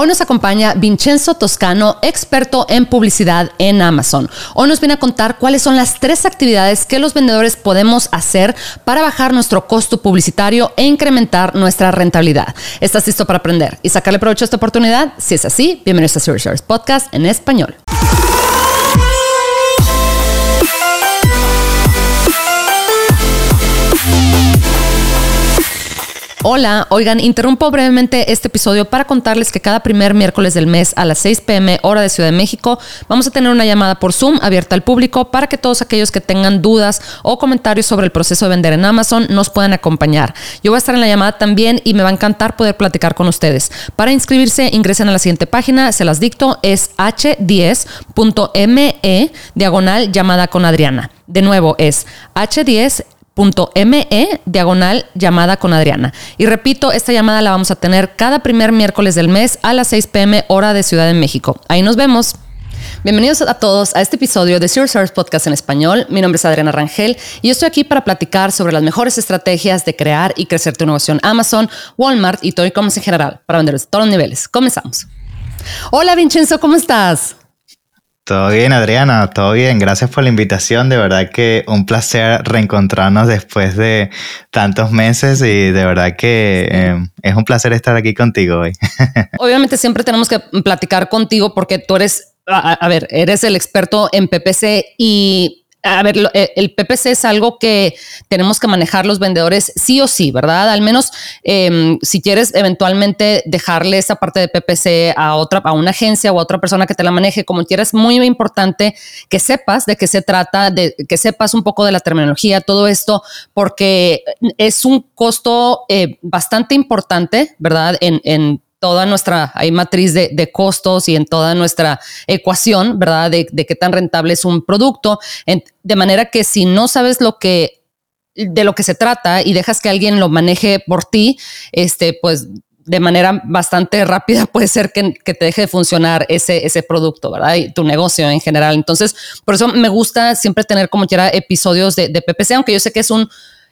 Hoy nos acompaña Vincenzo Toscano, experto en publicidad en Amazon. Hoy nos viene a contar cuáles son las tres actividades que los vendedores podemos hacer para bajar nuestro costo publicitario e incrementar nuestra rentabilidad. ¿Estás listo para aprender y sacarle provecho a esta oportunidad? Si es así, bienvenidos a Search Podcast en español. Hola, oigan, interrumpo brevemente este episodio para contarles que cada primer miércoles del mes a las 6 pm hora de Ciudad de México vamos a tener una llamada por Zoom abierta al público para que todos aquellos que tengan dudas o comentarios sobre el proceso de vender en Amazon nos puedan acompañar. Yo voy a estar en la llamada también y me va a encantar poder platicar con ustedes. Para inscribirse ingresen a la siguiente página, se las dicto, es h10.me diagonal llamada con Adriana. De nuevo es h10 me diagonal llamada con Adriana. Y repito, esta llamada la vamos a tener cada primer miércoles del mes a las 6 pm hora de Ciudad de México. Ahí nos vemos. Bienvenidos a todos a este episodio de Zero Service Podcast en español. Mi nombre es Adriana Rangel y estoy aquí para platicar sobre las mejores estrategias de crear y crecer tu en Amazon, Walmart y todo e-commerce en general para vender de todos los niveles. Comenzamos. Hola Vincenzo, ¿cómo estás? Todo bien, Adriana, todo bien. Gracias por la invitación. De verdad que un placer reencontrarnos después de tantos meses y de verdad que eh, es un placer estar aquí contigo hoy. Obviamente siempre tenemos que platicar contigo porque tú eres, a ver, eres el experto en PPC y a ver, eh, el PPC es algo que tenemos que manejar los vendedores sí o sí, ¿verdad? Al menos em, si quieres eventualmente dejarle esa parte de PPC a otra, a una agencia o a otra persona que te la maneje, como quieras, muy importante que sepas de qué se trata, de que sepas un poco de la terminología, todo esto, porque es un costo eh, bastante importante, ¿verdad? En, en toda nuestra hay matriz de, costos y en toda nuestra ecuación, ¿verdad? De, qué tan rentable es un producto. de manera que si no sabes lo que de lo que se trata y dejas que alguien lo maneje por ti, este, pues de manera bastante rápida puede ser que, te deje de funcionar ese, ese producto, ¿verdad? Y tu negocio en general. Entonces, por eso me gusta siempre tener como quiera episodios de, PPC, aunque yo sé que es un,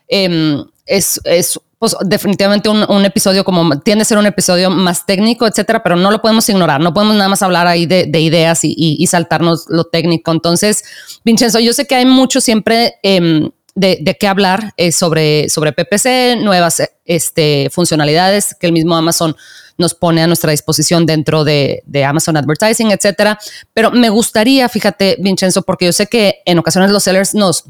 em, es, es pues definitivamente un, episodio como tiende a ser un episodio más técnico, etcétera, pero no lo podemos ignorar, no podemos nada más hablar ahí de, ideas y, saltarnos lo técnico. Entonces, Vincenzo, yo sé que hay mucho siempre em, de, qué hablar eh, sobre, sobre PPC, nuevas este, funcionalidades que el mismo Amazon nos pone a nuestra disposición dentro de, de, Amazon Advertising, etcétera. Pero me gustaría, fíjate, Vincenzo, porque yo sé que en ocasiones los sellers nos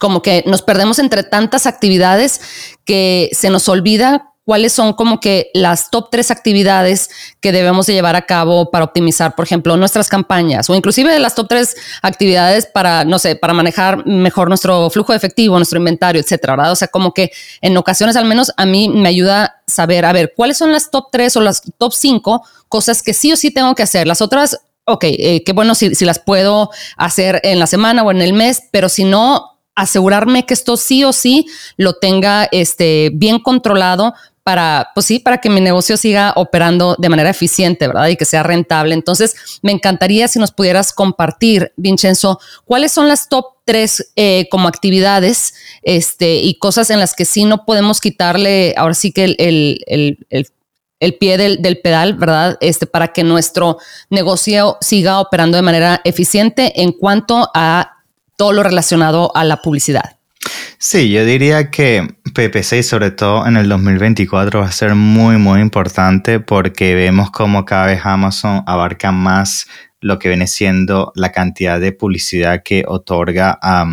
como que nos perdemos entre tantas actividades que se nos olvida cuáles son como que las top tres actividades que debemos de llevar a cabo para optimizar, por ejemplo, nuestras campañas o inclusive las top tres actividades para, no sé, para manejar mejor nuestro flujo de efectivo, nuestro inventario, etcétera, ¿verdad? O sea, como que en ocasiones al menos a mí me ayuda saber, a ver, cuáles son las top tres o las top cinco cosas que sí o sí tengo que hacer. Las otras ok, eh, qué bueno si, si, las puedo hacer en la semana o en el mes, pero si no, asegurarme que esto sí o sí lo tenga este, bien controlado para, pues sí, para que mi negocio siga operando de manera eficiente, ¿verdad? Y que sea rentable. Entonces, me encantaría si nos pudieras compartir, Vincenzo, cuáles son las top tres eh, como actividades este, y cosas en las que sí no podemos quitarle, ahora sí que el, pie del, del, pedal, ¿verdad? Este, para que nuestro negocio siga operando de manera eficiente en cuanto a todo lo relacionado a la publicidad. Sí, yo diría que PPC, sobre todo en el 2024, va a ser muy, muy importante porque vemos como cada vez Amazon abarca más lo que viene siendo la cantidad de publicidad que otorga a,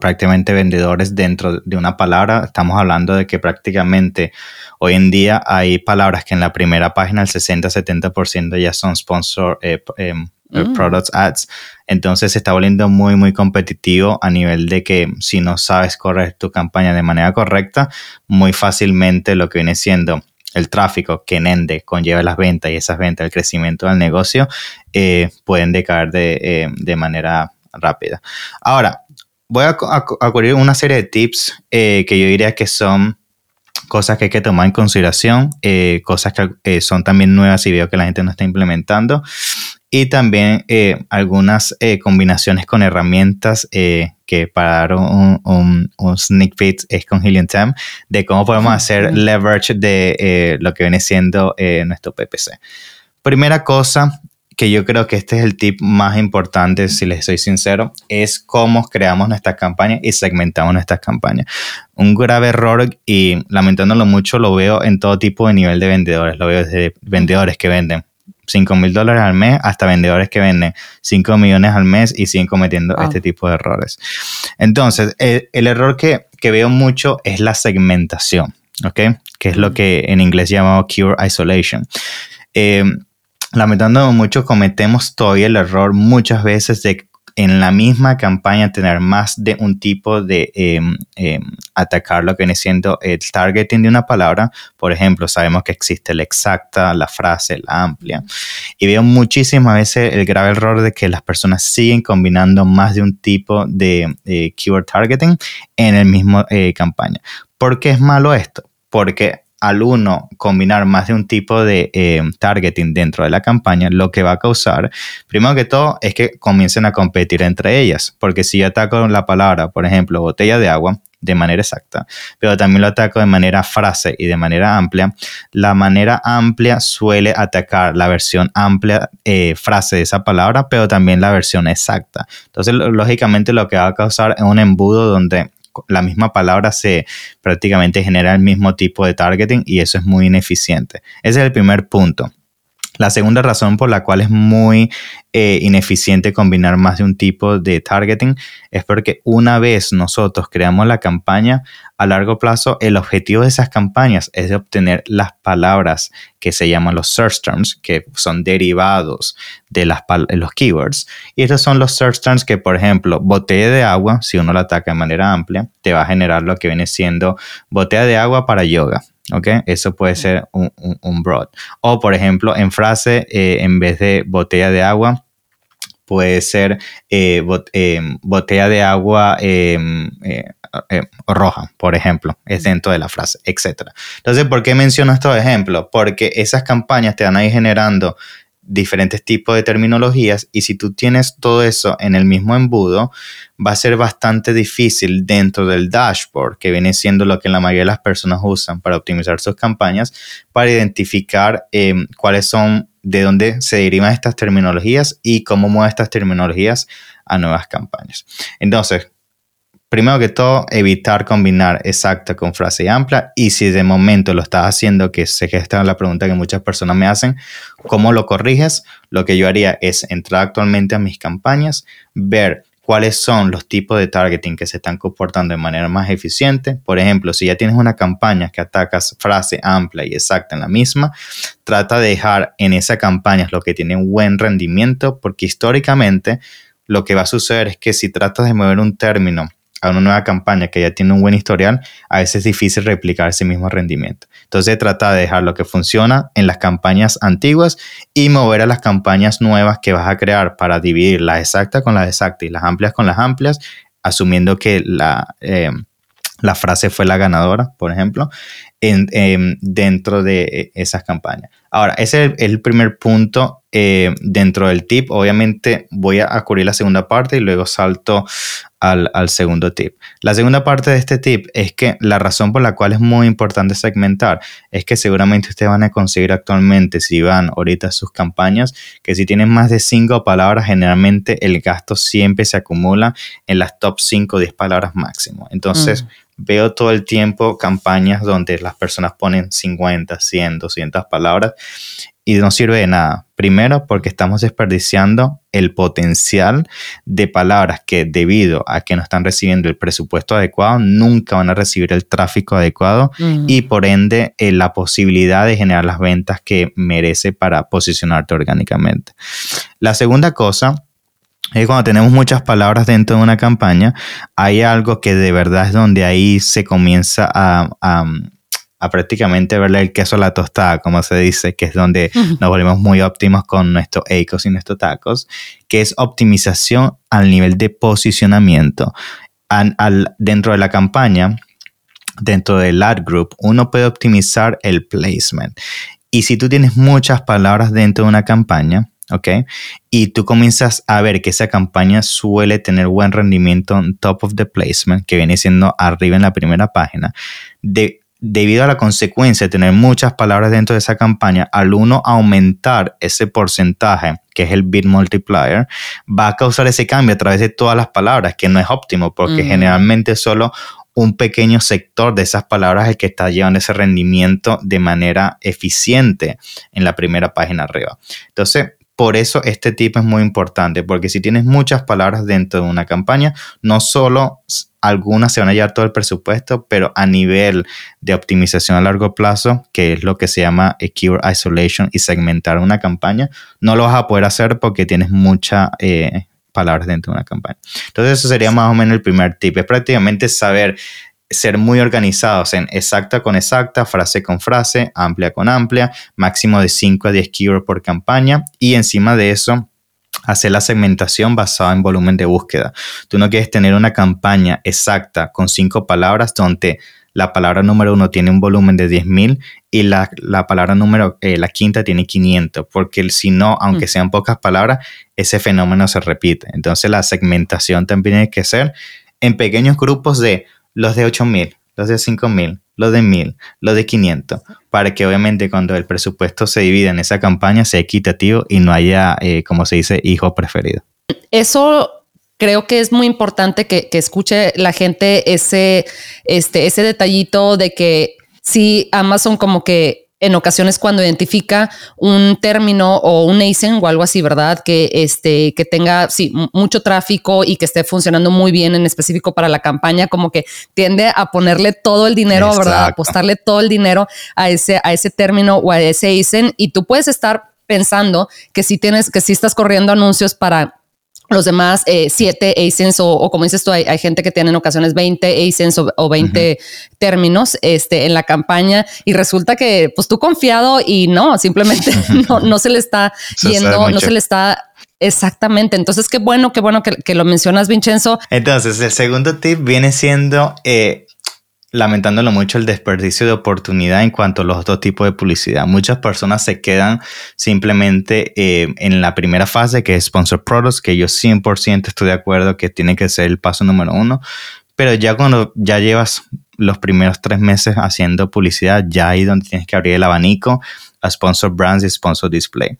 prácticamente vendedores dentro de una palabra. Estamos hablando de que prácticamente hoy en día hay palabras que en la primera página el 60-70% ya son sponsor eh, eh, mm. products ads. Entonces se está volviendo muy, muy competitivo a nivel de que si no sabes correr tu campaña de manera correcta, muy fácilmente lo que viene siendo el tráfico que Nende conlleva las ventas y esas ventas, el crecimiento del negocio, eh, pueden decaer de, eh, de, manera rápida. Ahora, voy a, ocurrir una serie de tips que yo diría que son cosas que hay que tomar en consideración, cosas que son también nuevas y veo que la gente no está implementando. Y también eh, algunas eh, combinaciones con herramientas eh, que para dar un, un, sneak peek es con Helium 10 de cómo podemos hacer leverage de lo que viene siendo nuestro PPC. Primera cosa, que yo creo que este es el tip más importante, si les soy sincero, es cómo creamos nuestras campañas y segmentamos nuestras campañas. Un grave error y lamentándolo mucho lo veo en todo tipo de nivel de vendedores. Lo veo desde vendedores que venden 5 mil dólares al mes hasta vendedores que venden 5 millones al mes y siguen cometiendo este tipo de errores. Entonces, el, error que, veo mucho es la segmentación, ¿ok? Que es lo que en inglés llamamos cure isolation. Eh, lamentando mucho, cometemos todavía el error muchas veces de en la misma campaña tener más de un tipo de em, em, atacar lo que viene siendo el targeting de una palabra. Por ejemplo, sabemos que existe la exacta, la frase, la amplia. Y veo muchísimas veces el grave error de que las personas siguen combinando más de un tipo de keyword targeting en el mismo eh, campaña. ¿Por qué es malo esto? Porque al uno combinar más de un tipo de eh, targeting dentro de la campaña, lo que va a causar, primero que todo, es que comiencen a competir entre ellas. Porque si yo ataco la palabra, por ejemplo, botella de agua, de manera exacta, pero también lo ataco de manera frase y de manera amplia, la manera amplia suele atacar la versión amplia eh, frase de esa palabra, pero también la versión exacta. Entonces, lógicamente lo que va a causar es un embudo donde la misma palabra se prácticamente genera el mismo tipo de targeting y eso es muy ineficiente. Ese es el primer punto. La segunda razón por la cual es muy eh, ineficiente combinar más de un tipo de targeting es porque una vez nosotros creamos la campaña, a largo plazo el objetivo de esas campañas es obtener las palabras que se llaman los search terms, que son derivados de las, los keywords. Y estos son los search terms que, por ejemplo, botella de agua, si uno la ataca de manera amplia, te va a generar lo que viene siendo botella de agua para yoga. ¿Ok? Eso puede ser un, broad. O, por ejemplo, en frase, eh, en vez de botella de agua, puede ser eh, em, botella de agua em, eh, roja, por ejemplo, es dentro de la frase, etc. Entonces, ¿por qué menciono estos ejemplos? Porque esas campañas te van a ir generando diferentes tipos de terminologías y si tú tienes todo eso en el mismo embudo, va a ser bastante difícil dentro del dashboard, que viene siendo lo que la mayoría de las personas usan para optimizar sus campañas, para identificar em, cuáles son, de dónde se derivan estas terminologías y cómo mueve estas terminologías a nuevas campañas. Entonces, primero que todo, evitar combinar exacta con frase amplia. Y si de momento lo estás haciendo, que sé que esta es la pregunta que muchas personas me hacen, ¿cómo lo corriges? Lo que yo haría es entrar actualmente a mis campañas, ver cuáles son los tipos de targeting que se están comportando de manera más eficiente. Por ejemplo, si ya tienes una campaña que atacas frase amplia y exacta en la misma, trata de dejar en esa campaña lo que tiene un buen rendimiento, porque históricamente lo que va a suceder es que si tratas de mover un término a una nueva campaña que ya tiene un buen historial, a veces es difícil replicar ese mismo rendimiento. Entonces trata de dejar lo que funciona en las campañas antiguas y mover a las campañas nuevas que vas a crear para dividir las exactas con las exactas y las amplias con las amplias, asumiendo que la, eh, la frase fue la ganadora, por ejemplo, en, dentro de esas campañas. Ahora, ese es el, primer punto eh, dentro del tip. Obviamente voy a cubrir la segunda parte y luego salto al, segundo tip. La segunda parte de este tip es que la razón por la cual es muy importante segmentar es que seguramente ustedes van a conseguir actualmente, si van ahorita a sus campañas, que si tienen más de cinco palabras, generalmente el gasto siempre se acumula en las top 5 o 10 palabras máximo. Entonces, mm. veo todo el tiempo campañas donde las personas ponen 50, 100, 200 palabras y no sirve de nada. Primero, porque estamos desperdiciando el potencial de palabras que debido a que no están recibiendo el presupuesto adecuado, nunca van a recibir el tráfico adecuado y por ende eh, la posibilidad de generar las ventas que merece para posicionarte orgánicamente. La segunda cosa es cuando tenemos muchas palabras dentro de una campaña, hay algo que de verdad es donde ahí se comienza a a prácticamente verle el queso a la tostada, como se dice, que es donde nos volvemos muy óptimos con nuestros ecos y nuestros tacos, que es optimización al nivel de posicionamiento. Al, dentro de la campaña, dentro del ad group, uno puede optimizar el placement. Y si tú tienes muchas palabras dentro de una campaña, ¿ok? Y tú comienzas a ver que esa campaña suele tener buen rendimiento en top of the placement, que viene siendo arriba en la primera página, de, debido a la consecuencia de tener muchas palabras dentro de esa campaña, al uno aumentar ese porcentaje, que es el bit multiplier, va a causar ese cambio a través de todas las palabras, que no es óptimo, porque generalmente solo un pequeño sector de esas palabras es el que está llevando ese rendimiento de manera eficiente en la primera página arriba. Entonces, por eso este tipo es muy importante, porque si tienes muchas palabras dentro de una campaña, no solo algunas se van a llevar todo el presupuesto, pero a nivel de optimización a largo plazo, que es lo que se llama Keyword Isolation y segmentar una campaña, no lo vas a poder hacer porque tienes muchas eh, palabras dentro de una campaña. Entonces, eso sería más o menos el primer tip. Es prácticamente saber ser muy organizados en exacta con exacta, frase con frase, amplia con amplia, máximo de 5 a 10 keywords por campaña y encima de eso hacer la segmentación basada en volumen de búsqueda. Tú no quieres tener una campaña exacta con 5 palabras donde la palabra número uno tiene un volumen de 10.000 y la, palabra número, eh, la quinta tiene 500, porque si no, aunque mm. sean pocas palabras, ese fenómeno se repite. Entonces la segmentación también tiene que ser en pequeños grupos de los de 8000, los de 5000, los de 1000, los de 500, para que obviamente cuando el presupuesto se divida en esa campaña sea equitativo y no haya, eh, como se dice, hijo preferido. Eso creo que es muy importante que, que, escuche la gente ese, este, ese detallito de que si Amazon como que en ocasiones cuando identifica un término o un ASIN o algo así, ¿verdad? Que, este, que tenga sí, mucho tráfico y que esté funcionando muy bien en específico para la campaña, como que tiende a ponerle todo el dinero, ¿verdad? Apostarle todo el dinero a ese, a ese término o a ese ASIN y tú puedes estar pensando que si tienes, que si estás corriendo anuncios para los demás eh, siete ASINs o, como dices tú, hay, gente que tiene en ocasiones 20 ASINs o, 20 términos este, en la campaña y resulta que pues tú confiado y no, simplemente no, no se le está yendo, no se le está Exactamente. Entonces, qué bueno, qué bueno que, que, lo mencionas, Vincenzo. Entonces, el segundo tip viene siendo eh, lamentándolo mucho el desperdicio de oportunidad en cuanto a los dos tipos de publicidad. Muchas personas se quedan simplemente eh, en la primera fase que es Sponsor Products, que yo 100% estoy de acuerdo que tiene que ser el paso número uno, pero ya cuando ya llevas los primeros tres meses haciendo publicidad, ya ahí donde tienes que abrir el abanico a Sponsor Brands y Sponsor Display.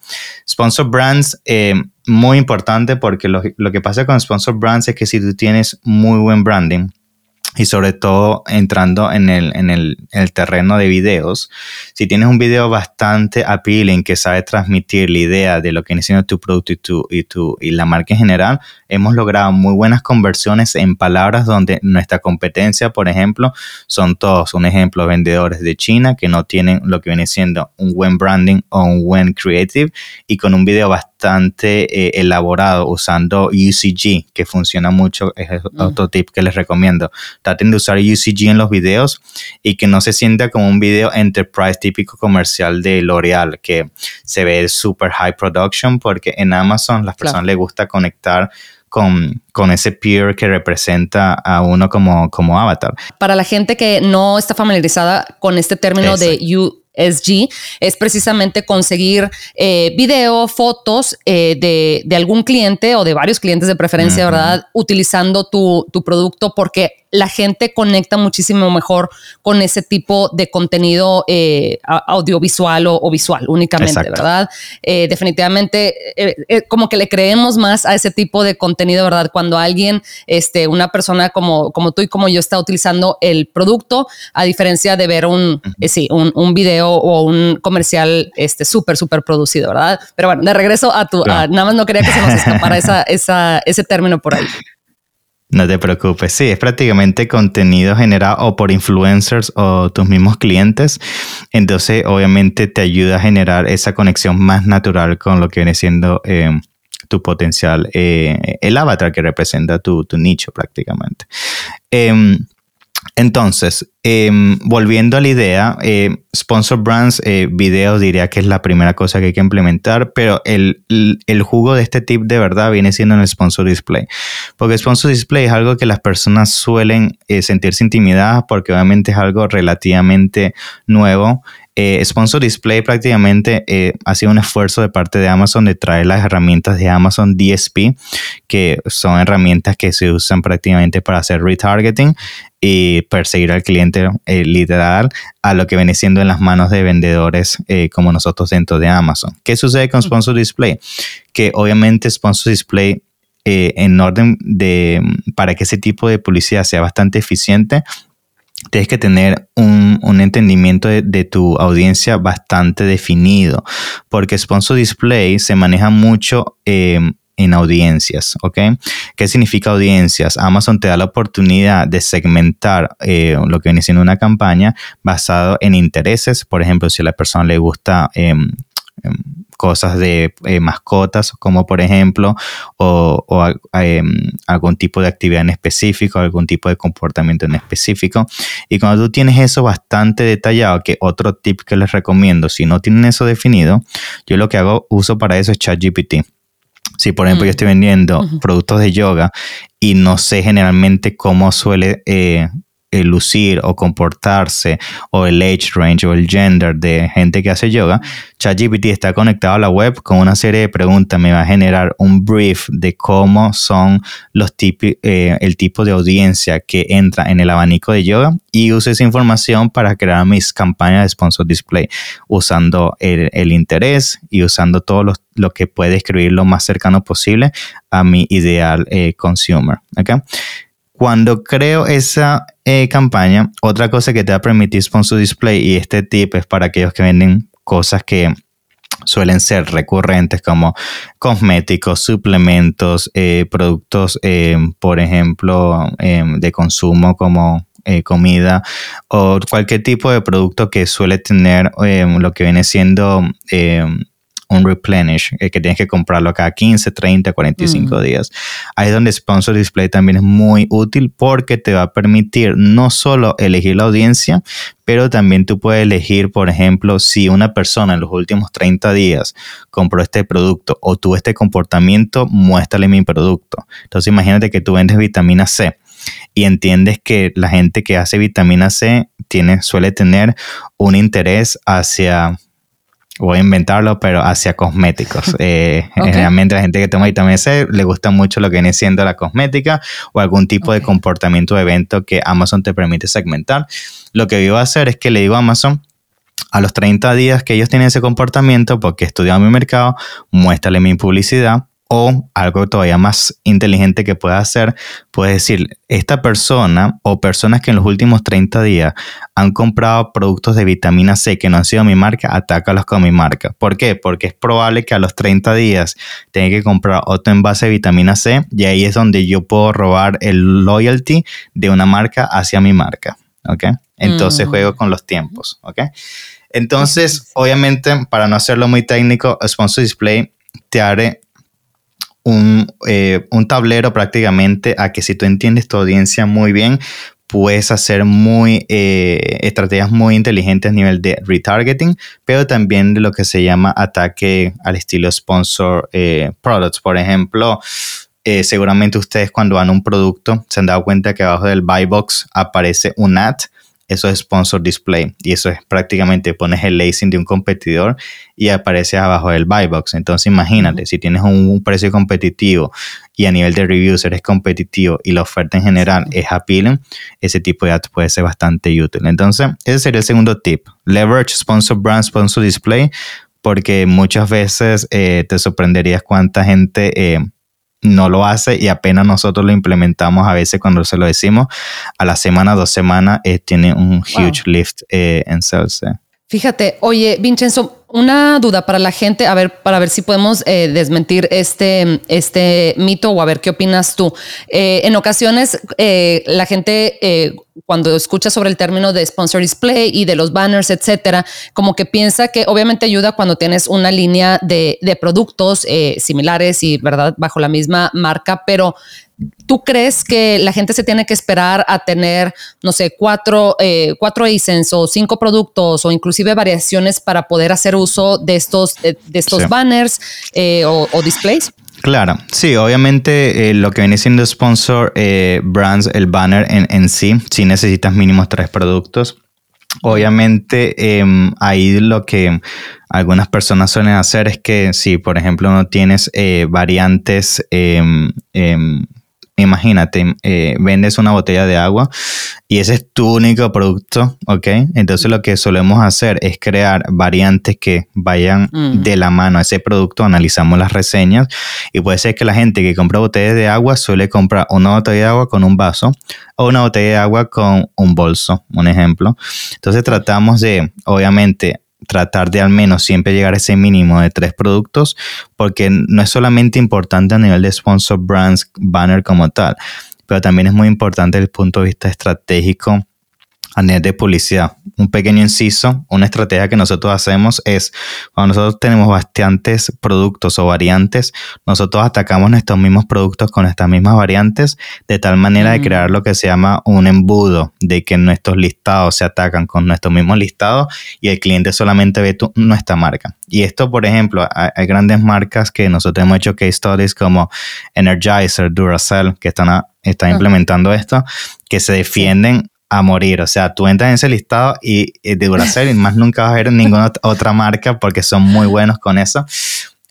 Sponsor Brands, eh, muy importante porque lo, lo que pasa con Sponsor Brands es que si tú tienes muy buen branding, y sobre todo entrando en el, en, el, terreno de videos, si tienes un video bastante appealing que sabe transmitir la idea de lo que siendo tu producto y, tu, y, tu, y la marca en general, hemos logrado muy buenas conversiones en palabras donde nuestra competencia, por ejemplo, son todos, un ejemplo, vendedores de China que no tienen lo que viene siendo un buen branding o un buen creative y con un video bastante eh, elaborado usando UCG, que funciona mucho, es mm. otro tip que les recomiendo traten de usar UCG en los videos y que no se sienta como un video enterprise típico comercial de L'Oreal, que se ve super high production, porque en Amazon las personas les gusta conectar con, con, ese peer que representa a uno como, como avatar. Para la gente que no está familiarizada con este término de USG, es precisamente conseguir eh, video, fotos eh, de, de, algún cliente o de varios clientes de preferencia, ¿verdad? Utilizando tu, tu producto porque la gente conecta muchísimo mejor con ese tipo de contenido eh, audiovisual o, visual únicamente, ¿verdad? Eh, definitivamente, eh, como que le creemos más a ese tipo de contenido, ¿verdad? Cuando alguien, este, una persona como, como tú y como yo está utilizando el producto, a diferencia de ver un, sí, un, video o un comercial este, súper, súper producido, ¿verdad? Pero bueno, de regreso a tu, nada más no quería que se nos escapara esa, esa, ese término por ahí. No te preocupes, sí, es prácticamente contenido generado o por influencers o tus mismos clientes. Entonces, obviamente te ayuda a generar esa conexión más natural con lo que viene siendo eh, tu potencial, eh, el avatar que representa tu, tu nicho prácticamente. Em, entonces, em, volviendo a la idea, eh, Sponsor Brands eh, videos diría que es la primera cosa que hay que implementar, pero el, jugo de este tip de verdad viene siendo en el Sponsor Display. Porque Sponsor Display es algo que las personas suelen eh, sentirse intimidadas porque obviamente es algo relativamente nuevo Eh, Sponsor Display prácticamente eh, ha sido un esfuerzo de parte de Amazon de traer las herramientas de Amazon DSP, que son herramientas que se usan prácticamente para hacer retargeting y perseguir al cliente eh, literal a lo que viene siendo en las manos de vendedores como nosotros dentro de Amazon. ¿Qué sucede con Sponsor Display? Que obviamente Sponsor Display en orden de para que ese tipo de publicidad sea bastante eficiente, tienes que tener un, entendimiento de, tu audiencia bastante definido, porque Sponsor Display se maneja mucho en audiencias, ¿ok? ¿Qué significa audiencias? Amazon te da la oportunidad de segmentar eh, lo que viene siendo una campaña basado en intereses, por ejemplo, si a la persona le gusta... Em, em, cosas de eh, mascotas, como por ejemplo, o, em, algún tipo de actividad en específico, algún tipo de comportamiento en específico. Y cuando tú tienes eso bastante detallado, que otro tip que les recomiendo, si no tienen eso definido, yo lo que hago, uso para eso es ChatGPT. Si, por ejemplo, yo estoy vendiendo productos de yoga y no sé generalmente cómo suele eh, el lucir o comportarse o el age range o el gender de gente que hace yoga, ChatGPT está conectado a la web con una serie de preguntas, me va a generar un brief de cómo son los tipos, eh, el tipo de audiencia que entra en el abanico de yoga y uso esa información para crear mis campañas de sponsor display usando el, interés y usando todo lo, que puede escribir lo más cercano posible a mi ideal eh, consumer. Cuando creo esa eh, campaña, otra cosa que te va a permitir Sponsor Display, y este tip es para aquellos que venden cosas que suelen ser recurrentes como cosméticos, suplementos, eh, productos, eh, por ejemplo, de consumo como comida o cualquier tipo de producto que suele tener lo que viene siendo un replenish, eh, que tienes que comprarlo cada 15, 30, 45 días. Ahí es donde Sponsor Display también es muy útil porque te va a permitir no solo elegir la audiencia, pero también tú puedes elegir, por ejemplo, si una persona en los últimos 30 días compró este producto o tuvo este comportamiento, muéstrale mi producto. Entonces imagínate que tú vendes vitamina C y entiendes que la gente que hace vitamina C tiene, suele tener un interés hacia voy a inventarlo, pero hacia cosméticos. Eh, generalmente la gente que toma vitamina C le gusta mucho lo que viene siendo la cosmética o algún tipo de comportamiento de evento que Amazon te permite segmentar. Lo que yo voy a hacer es que le digo a Amazon, a los 30 días que ellos tienen ese comportamiento, porque he estudiado mi mercado, muéstrale mi publicidad o algo todavía más inteligente que pueda hacer, puedes decir, esta persona o personas que en los últimos 30 días han comprado productos de vitamina C que no han sido mi marca, atácalos con mi marca. ¿Por qué? Porque es probable que a los 30 días tenga que comprar otro envase de vitamina C y ahí es donde yo puedo robar el loyalty de una marca hacia mi marca. ¿Ok? Entonces mm. juego con los tiempos. ¿Ok? Entonces, obviamente, para no hacerlo muy técnico, Sponsor Display te eh, un, tablero prácticamente a que si tú entiendes tu audiencia muy bien, puedes hacer muy eh, estrategias muy inteligentes a nivel de retargeting, pero también de lo que se llama ataque al estilo sponsor eh, products. Por ejemplo, seguramente ustedes cuando van a un producto se han dado cuenta que abajo del buy box aparece un ad eso es sponsor display y eso es prácticamente pones el lacing de un competidor y aparece abajo del buy box. Entonces imagínate, si tienes un, precio competitivo y a nivel de reviews eres competitivo y la oferta en general es appealing, ese tipo de ads puede ser bastante útil. Entonces, ese sería el segundo tip. Leverage sponsor brand, sponsor display, porque muchas veces eh, te sorprenderías cuánta gente... Eh, no lo hace y apenas nosotros lo implementamos a veces cuando se lo decimos, a la semana, dos semanas, eh, tiene un huge lift eh, en sales. Eh. Fíjate, oye, Vincenzo, una duda para la gente, a ver, para ver si podemos eh, desmentir este, este mito o a ver qué opinas tú. Eh, en ocasiones, eh, la gente, cuando escucha sobre el término de sponsor display y de los banners, etcétera, como que piensa que obviamente ayuda cuando tienes una línea de, de productos similares y, ¿verdad?, bajo la misma marca, pero ¿Tú crees que la gente se tiene que esperar a tener, no sé, cuatro, eh, cuatro o cinco productos o inclusive variaciones para poder hacer uso de estos, de, estos banners eh, o, displays? Claro, sí, obviamente eh, lo que viene siendo sponsor brands, el banner en, en sí, sí necesitas mínimo tres productos Obviamente, em, ahí lo que algunas personas suelen hacer es que si, por ejemplo, no tienes eh, variantes em, em, imagínate, eh, vendes una botella de agua y ese es tu único producto, ¿ok? Entonces lo que solemos hacer es crear variantes que vayan mm. de la mano a ese producto, analizamos las reseñas y puede ser que la gente que compra botellas de agua suele comprar una botella de agua con un vaso o una botella de agua con un bolso, un ejemplo. Entonces tratamos de, obviamente, tratar de al menos siempre llegar a ese mínimo de tres productos, porque no es solamente importante a nivel de sponsor brands, banner como tal, pero también es muy importante desde el punto de vista estratégico a nivel de publicidad. Un pequeño inciso, una estrategia que nosotros hacemos es, cuando nosotros tenemos bastantes productos o variantes, nosotros atacamos nuestros mismos productos con estas mismas variantes, de tal manera de crear lo que se llama un embudo, de que nuestros listados se atacan con nuestros mismos listados y el cliente solamente ve nuestra marca. Y esto, por ejemplo, hay, grandes marcas que nosotros hemos hecho case studies como Energizer, Duracell, que están, están implementando esto, que se defienden a morir. O sea, tú entras en ese listado y, de Duracell y más nunca vas a ver ninguna otra marca porque son muy buenos con eso.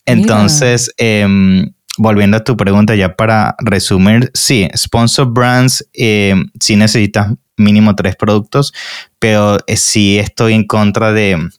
Entonces, em, volviendo a tu pregunta, ya para resumir, sí, sponsor brands, eh, sí necesitas mínimo tres productos, pero eh, sí estoy en contra de,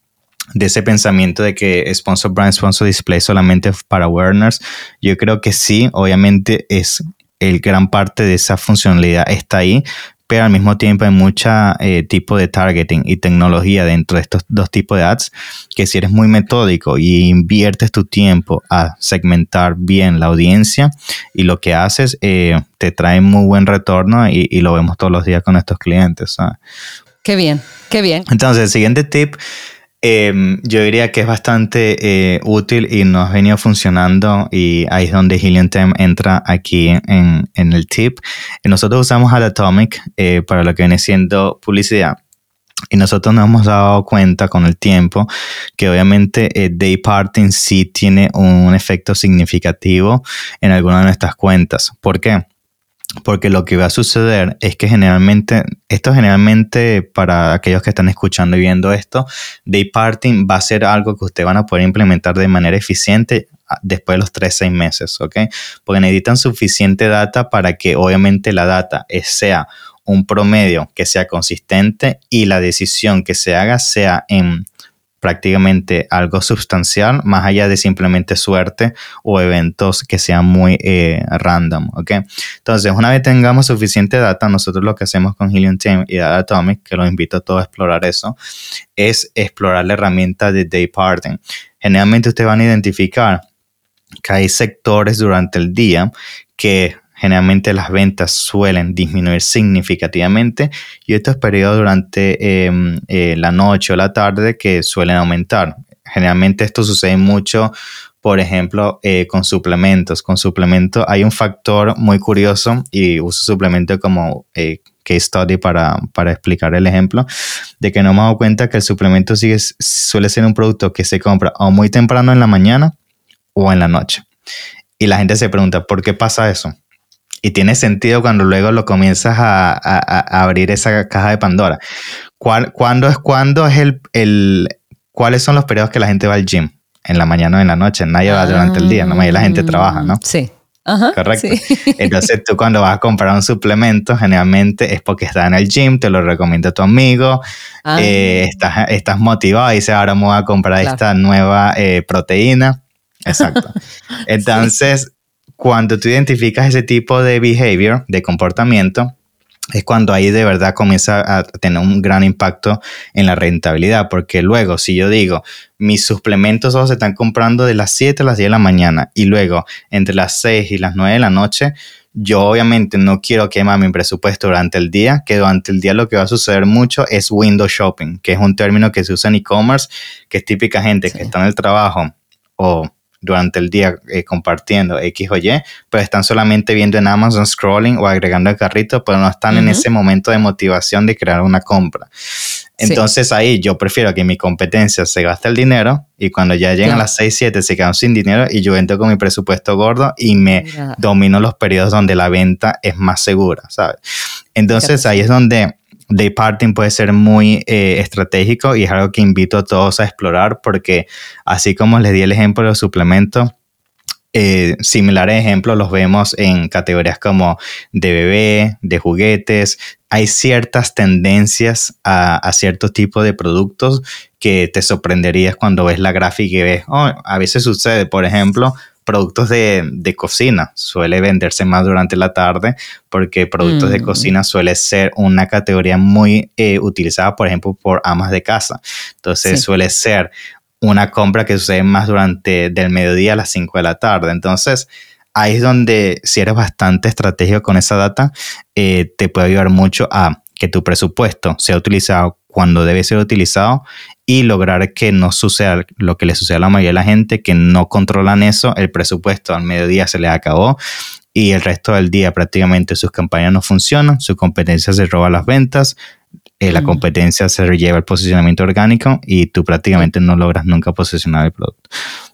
de ese pensamiento de que sponsor brand, sponsor display solamente para awareness. Yo creo que sí, obviamente es el gran parte de esa funcionalidad está ahí, pero al mismo tiempo hay mucha eh, tipo de targeting y tecnología dentro de estos dos tipos de ads que si eres muy metódico y inviertes tu tiempo a segmentar bien la audiencia y lo que haces eh, te trae muy buen retorno y, lo vemos todos los días con estos clientes. Qué bien, qué bien. Entonces, el siguiente tip Em, yo diría que es bastante eh, útil y nos ha venido funcionando y ahí es donde Helium entra aquí en, el tip. Nosotros usamos Atomic eh, para lo que viene siendo publicidad. Y nosotros nos hemos dado cuenta con el tiempo que obviamente eh, Day Parting sí tiene un efecto significativo en algunas de nuestras cuentas. ¿Por qué? Porque lo que va a suceder es que generalmente, esto generalmente para aquellos que están escuchando y viendo esto, day parting va a ser algo que ustedes van a poder implementar de manera eficiente ah, después de los 3, 6 meses, ¿ok? Porque necesitan suficiente data para que obviamente la data sea un promedio que sea consistente y la decisión que se haga sea en prácticamente algo sustancial, más allá de simplemente suerte o eventos que sean muy eh, random, ¿ok? Entonces, una vez tengamos suficiente data, nosotros lo que hacemos con Helium Team y Data Atomic, que los invito a todos a explorar eso, es explorar la herramienta de day parting. Generalmente ustedes van a identificar que hay sectores durante el día que generalmente las ventas suelen disminuir significativamente y estos periodos durante em, eh, la noche o la tarde que suelen aumentar. Generalmente esto sucede mucho, por ejemplo, eh, con suplementos. Con suplementos hay un factor muy curioso y uso suplemento como eh, case study para, para, explicar el ejemplo, de que no me he dado cuenta que el suplemento suele ser un producto que se compra o muy temprano en la mañana o en la noche. Y la gente se pregunta, ¿por qué pasa eso? Y tiene sentido cuando luego lo comienzas a, abrir esa caja de Pandora. ¿Cuál, ¿Cuándo es cuándo es el, el, cuáles son los periodos que la gente va al gym? En la mañana o en la noche. Nadie va durante el día, no la gente trabaja, ¿no? Sí. Correcto. Entonces tú cuando vas a comprar un suplemento, generalmente es porque estás en el gym, te lo recomienda tu amigo, ah. eh, estás, estás motivado y dices, ahora me voy a comprar esta nueva eh, proteína. Exacto. Entonces, cuando tú identificas ese tipo de behavior, de comportamiento, es cuando ahí de verdad comienza a tener un gran impacto en la rentabilidad, porque luego si yo digo, mis suplementos todos se están comprando de las 7 a las 10 de la mañana y luego entre las 6 y las 9 de la noche, yo obviamente no quiero quemar mi presupuesto durante el día, que durante el día lo que va a suceder mucho es window shopping, que es un término que se usa en e-commerce, que es típica gente que está en el trabajo o durante el día eh, compartiendo X o Y, pero están solamente viendo en Amazon scrolling o agregando el carrito, pero no están en ese momento de motivación de crear una compra. Entonces ahí yo prefiero que mi competencia se gaste el dinero y cuando ya llegan las 6, 7 se quedan sin dinero y yo entro con mi presupuesto gordo y me domino los periodos donde la venta es más segura, ¿sabes? Entonces ahí es donde day parting puede ser muy eh, estratégico y es algo que invito a todos a explorar porque así como les di el ejemplo de los suplementos, eh, similares ejemplos los vemos en categorías como de bebé, de juguetes. Hay ciertas tendencias a, a cierto tipo de productos que te sorprenderías cuando ves la gráfica y ves, oh, a veces sucede, por ejemplo, productos de, de, cocina suele venderse más durante la tarde porque productos de mm. cocina suele ser una categoría muy eh, utilizada, por ejemplo, por amas de casa. Entonces suele ser una compra que sucede más durante del mediodía a las 5 de la tarde. Entonces, ahí es donde si eres bastante estratégico con esa data, eh, te puede ayudar mucho a que tu presupuesto sea utilizado cuando debe ser utilizado y lograr que no suceda lo que le sucede a la mayoría de la gente, que no controlan eso, el presupuesto al mediodía se les acabó y el resto del día prácticamente sus campañas no funcionan, su competencia se roba las ventas, eh, la competencia se lleva el posicionamiento orgánico y tú prácticamente no logras nunca posicionar el producto.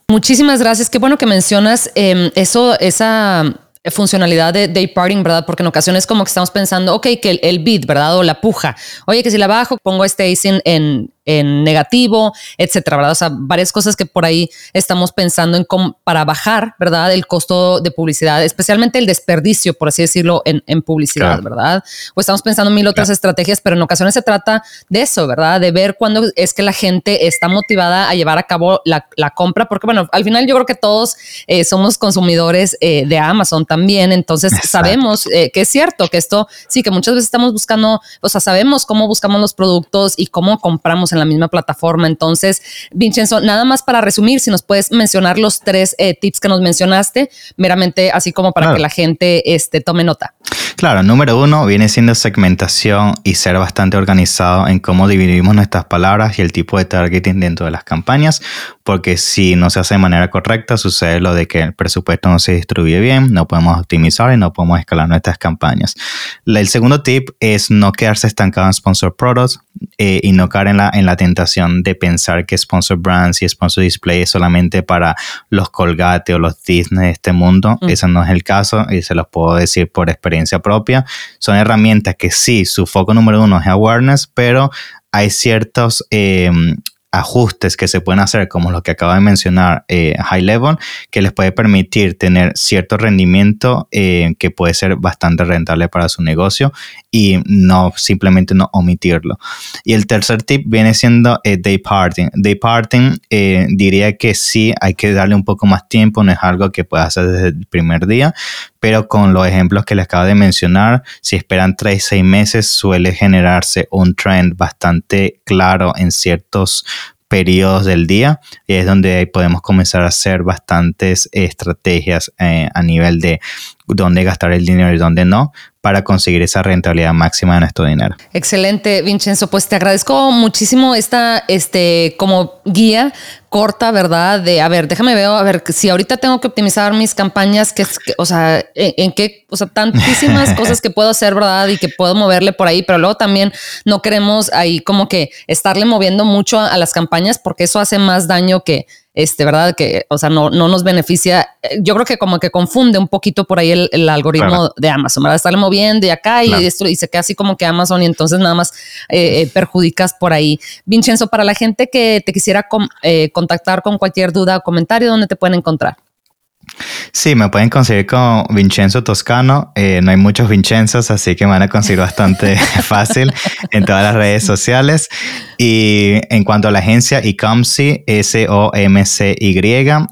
Muchísimas gracias. Qué bueno que mencionas em, eso, esa funcionalidad de day parting, ¿verdad? Porque en ocasiones como que estamos pensando, ok, que el, el beat, ¿verdad? O la puja. Oye, que si la bajo, pongo este en, en negativo, etcétera, ¿verdad? O sea, varias cosas que por ahí estamos pensando en cómo, para bajar, ¿verdad? El costo de publicidad, especialmente el desperdicio, por así decirlo, en, en publicidad, ¿verdad? O estamos pensando en mil otras estrategias, pero en ocasiones se trata de eso, ¿verdad? De ver cuándo es que la gente está motivada a llevar a cabo la, la compra, porque bueno, al final yo creo que todos eh, somos consumidores eh, de Amazon también, entonces sabemos eh, que es cierto que esto, sí, que muchas veces estamos buscando, o sea, sabemos cómo buscamos los productos y cómo compramos en la misma plataforma. Entonces, Vincenzo, nada más para resumir, si nos puedes mencionar los tres eh, tips que nos mencionaste, meramente así como para que la gente este, tome nota. Claro, número uno viene siendo segmentación y ser bastante organizado en cómo dividimos nuestras palabras y el tipo de targeting dentro de las campañas, porque si no se hace de manera correcta, sucede lo de que el presupuesto no se distribuye bien, no podemos optimizar y no podemos escalar nuestras campañas. El segundo tip es no quedarse estancado en sponsor products eh, y no caer en la, en la tentación de pensar que sponsor brands y sponsor display es solamente para los Colgate o los Disney de este mundo. Mm. Ese no es el caso y se los puedo decir por experiencia propia. Son herramientas que sí, su foco número uno es awareness, pero hay ciertos eh, ajustes que se pueden hacer, como lo que acaba de mencionar eh, High Level, que les puede permitir tener cierto rendimiento eh, que puede ser bastante rentable para su negocio y no simplemente no omitirlo. Y el tercer tip viene siendo eh, day parting. Day parting diría que sí hay que darle un poco más tiempo, no es algo que pueda hacer desde el primer día, pero con los ejemplos que les acabo de mencionar, si esperan 3, 6 meses, suele generarse un trend bastante claro en ciertos periodos del día y es donde podemos comenzar a hacer bastantes estrategias eh, a nivel de dónde gastar el dinero y dónde no para conseguir esa rentabilidad máxima de nuestro dinero. Excelente, Vincenzo. Pues te agradezco muchísimo esta este, como guía corta, ¿verdad? De, a ver, déjame ver, a ver, si ahorita tengo que optimizar mis campañas, que, o sea, en, qué, o sea, tantísimas cosas que puedo hacer, ¿verdad? Y que puedo moverle por ahí, pero luego también no queremos ahí como que estarle moviendo mucho a las campañas porque eso hace más daño que, este, ¿verdad? Que, o sea, no, no nos beneficia. Yo creo que como que confunde un poquito por ahí el, algoritmo de Amazon, ¿verdad? Estarle moviendo y acá y esto y se queda así como que Amazon y entonces nada más eh, eh, perjudicas por ahí. Vincenzo, para la gente que te quisiera eh, contactar con cualquier duda o comentario, ¿dónde te pueden encontrar? Sí, me pueden conseguir con Vincenzo Toscano. Eh, no hay muchos Vincenzos, así que me van a conseguir bastante fácil en todas las redes sociales. Y en cuanto a la agencia Ecomcy, S-O-M-C-Y,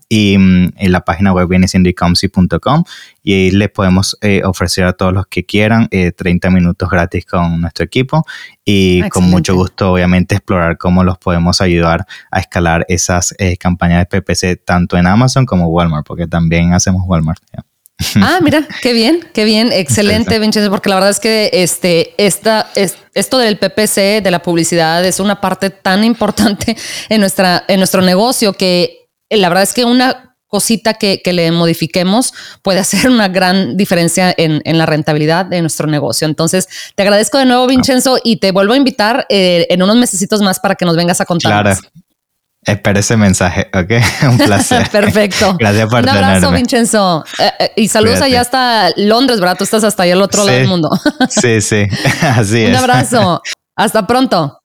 y mm, en la página web viene siendo ecomcy.com y ahí les podemos eh, ofrecer a todos los que quieran 30 eh, minutos gratis con nuestro equipo y con mucho gusto obviamente explorar cómo los podemos ayudar a escalar esas eh, campañas de PPC tanto en Amazon como Walmart, porque también hacemos Walmart. Ah, mira, qué bien, qué bien, excelente, Vincenzo, porque la verdad es que este, esta, es, esto del PPC, de la publicidad, es una parte tan importante en, nuestra, en nuestro negocio que la verdad es que una cosita que, que le modifiquemos puede hacer una gran diferencia en, en, la rentabilidad de nuestro negocio. Entonces, te agradezco de nuevo, ah. Vincenzo, y te vuelvo a invitar eh, en unos mesecitos más para que nos vengas a contar. Claro. Espera ese mensaje, ¿ok? Un placer. Perfecto. Gracias por Un abrazo. Vincenzo. Eh, eh, y saludos Cuídate. allá hasta Londres, ¿verdad? Tú estás hasta allá al otro lado del mundo. sí, sí, así es. Un abrazo. Hasta pronto.